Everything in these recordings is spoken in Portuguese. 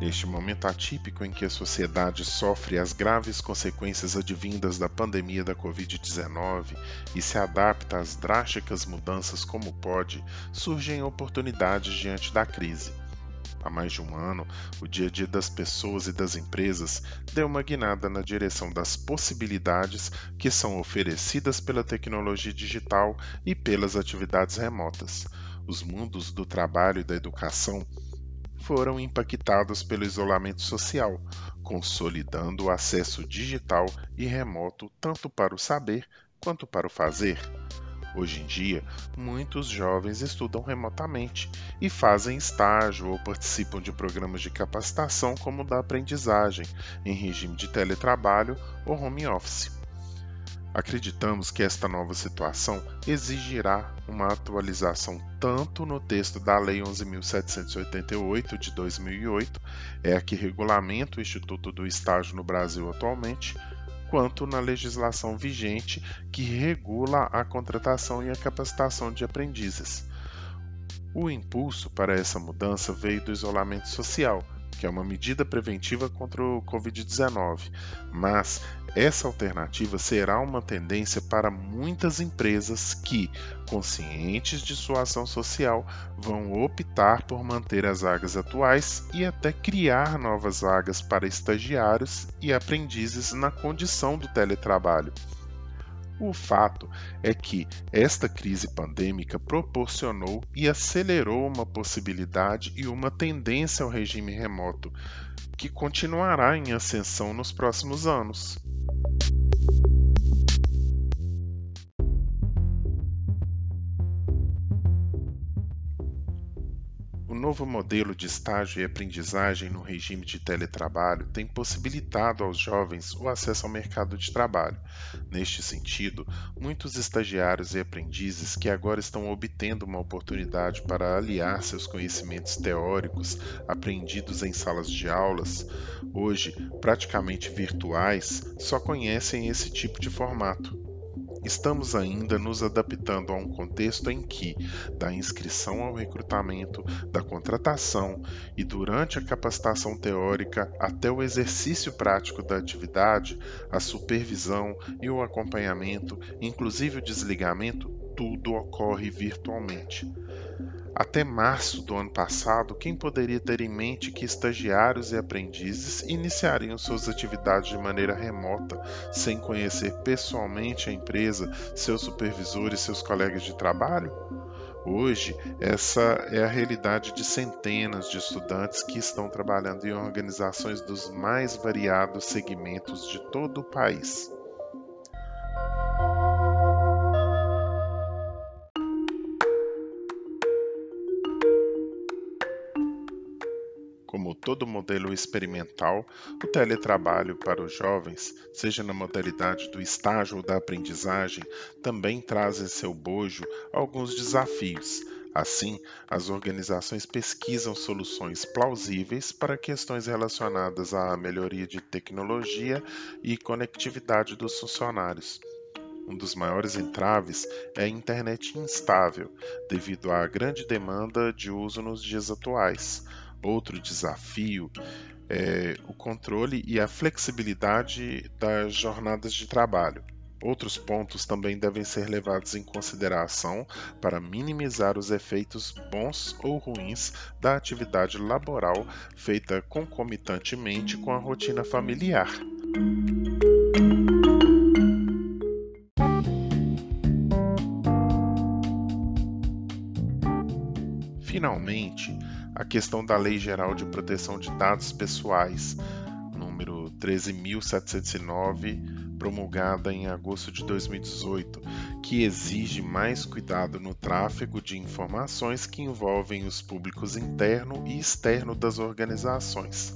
Neste momento atípico em que a sociedade sofre as graves consequências advindas da pandemia da Covid-19 e se adapta às drásticas mudanças como pode, surgem oportunidades diante da crise. Há mais de um ano, o dia a dia das pessoas e das empresas deu uma guinada na direção das possibilidades que são oferecidas pela tecnologia digital e pelas atividades remotas. Os mundos do trabalho e da educação foram impactados pelo isolamento social, consolidando o acesso digital e remoto tanto para o saber quanto para o fazer. Hoje em dia, muitos jovens estudam remotamente e fazem estágio ou participam de programas de capacitação como o da aprendizagem, em regime de teletrabalho ou home office. Acreditamos que esta nova situação exigirá uma atualização tanto no texto da Lei 11.788 de 2008, é a que regulamenta o Instituto do Estágio no Brasil atualmente, quanto na legislação vigente que regula a contratação e a capacitação de aprendizes. O impulso para essa mudança veio do isolamento social que é uma medida preventiva contra o Covid-19, mas essa alternativa será uma tendência para muitas empresas que, conscientes de sua ação social, vão optar por manter as vagas atuais e até criar novas vagas para estagiários e aprendizes na condição do teletrabalho. O fato é que esta crise pandêmica proporcionou e acelerou uma possibilidade e uma tendência ao regime remoto, que continuará em ascensão nos próximos anos. Novo modelo de estágio e aprendizagem no regime de teletrabalho tem possibilitado aos jovens o acesso ao mercado de trabalho. Neste sentido, muitos estagiários e aprendizes que agora estão obtendo uma oportunidade para aliar seus conhecimentos teóricos aprendidos em salas de aulas, hoje praticamente virtuais, só conhecem esse tipo de formato. Estamos ainda nos adaptando a um contexto em que, da inscrição ao recrutamento, da contratação e durante a capacitação teórica até o exercício prático da atividade, a supervisão e o acompanhamento, inclusive o desligamento, tudo ocorre virtualmente. Até março do ano passado, quem poderia ter em mente que estagiários e aprendizes iniciariam suas atividades de maneira remota, sem conhecer pessoalmente a empresa, seus supervisores e seus colegas de trabalho? Hoje, essa é a realidade de centenas de estudantes que estão trabalhando em organizações dos mais variados segmentos de todo o país. Como todo modelo experimental, o teletrabalho para os jovens, seja na modalidade do estágio ou da aprendizagem, também traz em seu bojo alguns desafios. Assim, as organizações pesquisam soluções plausíveis para questões relacionadas à melhoria de tecnologia e conectividade dos funcionários. Um dos maiores entraves é a internet instável, devido à grande demanda de uso nos dias atuais. Outro desafio é o controle e a flexibilidade das jornadas de trabalho. Outros pontos também devem ser levados em consideração para minimizar os efeitos bons ou ruins da atividade laboral feita concomitantemente com a rotina familiar. Finalmente, a questão da Lei Geral de Proteção de Dados Pessoais, número 13.709, promulgada em agosto de 2018, que exige mais cuidado no tráfego de informações que envolvem os públicos interno e externo das organizações.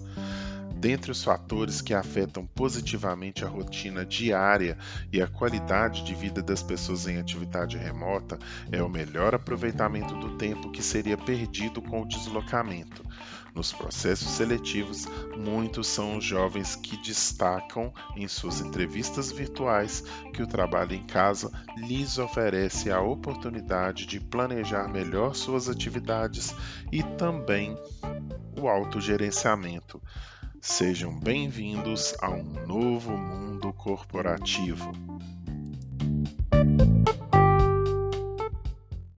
Dentre os fatores que afetam positivamente a rotina diária e a qualidade de vida das pessoas em atividade remota é o melhor aproveitamento do tempo que seria perdido com o deslocamento. Nos processos seletivos, muitos são os jovens que destacam em suas entrevistas virtuais que o trabalho em casa lhes oferece a oportunidade de planejar melhor suas atividades e também o autogerenciamento. Sejam bem-vindos a um novo mundo corporativo.